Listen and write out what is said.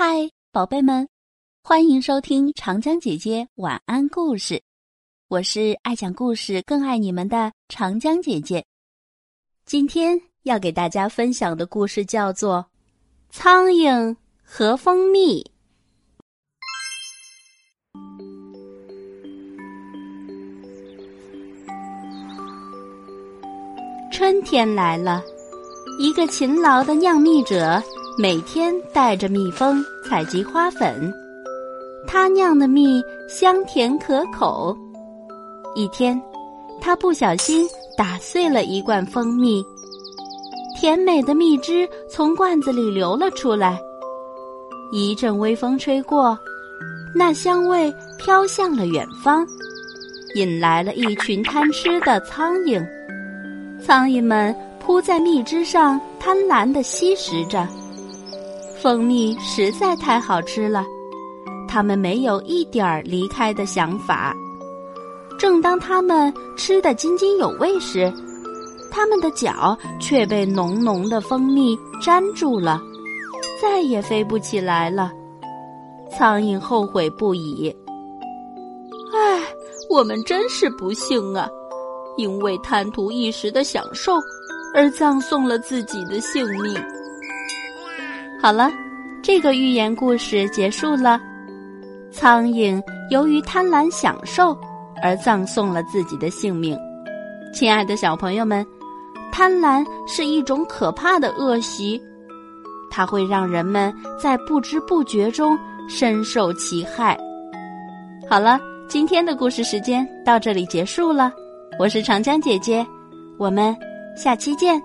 嗨，宝贝们，欢迎收听长江姐姐晚安故事。我是爱讲故事、更爱你们的长江姐姐。今天要给大家分享的故事叫做《苍蝇和蜂蜜》。春天来了，一个勤劳的酿蜜者。每天带着蜜蜂采集花粉，他酿的蜜香甜可口。一天，他不小心打碎了一罐蜂蜜，甜美的蜜汁从罐子里流了出来。一阵微风吹过，那香味飘向了远方，引来了一群贪吃的苍蝇。苍蝇们扑在蜜汁上，贪婪地吸食着。蜂蜜实在太好吃了，他们没有一点儿离开的想法。正当他们吃得津津有味时，他们的脚却被浓浓的蜂蜜粘住了，再也飞不起来了。苍蝇后悔不已。唉，我们真是不幸啊！因为贪图一时的享受，而葬送了自己的性命。好了，这个寓言故事结束了。苍蝇由于贪婪享受而葬送了自己的性命。亲爱的小朋友们，贪婪是一种可怕的恶习，它会让人们在不知不觉中深受其害。好了，今天的故事时间到这里结束了。我是长江姐姐，我们下期见。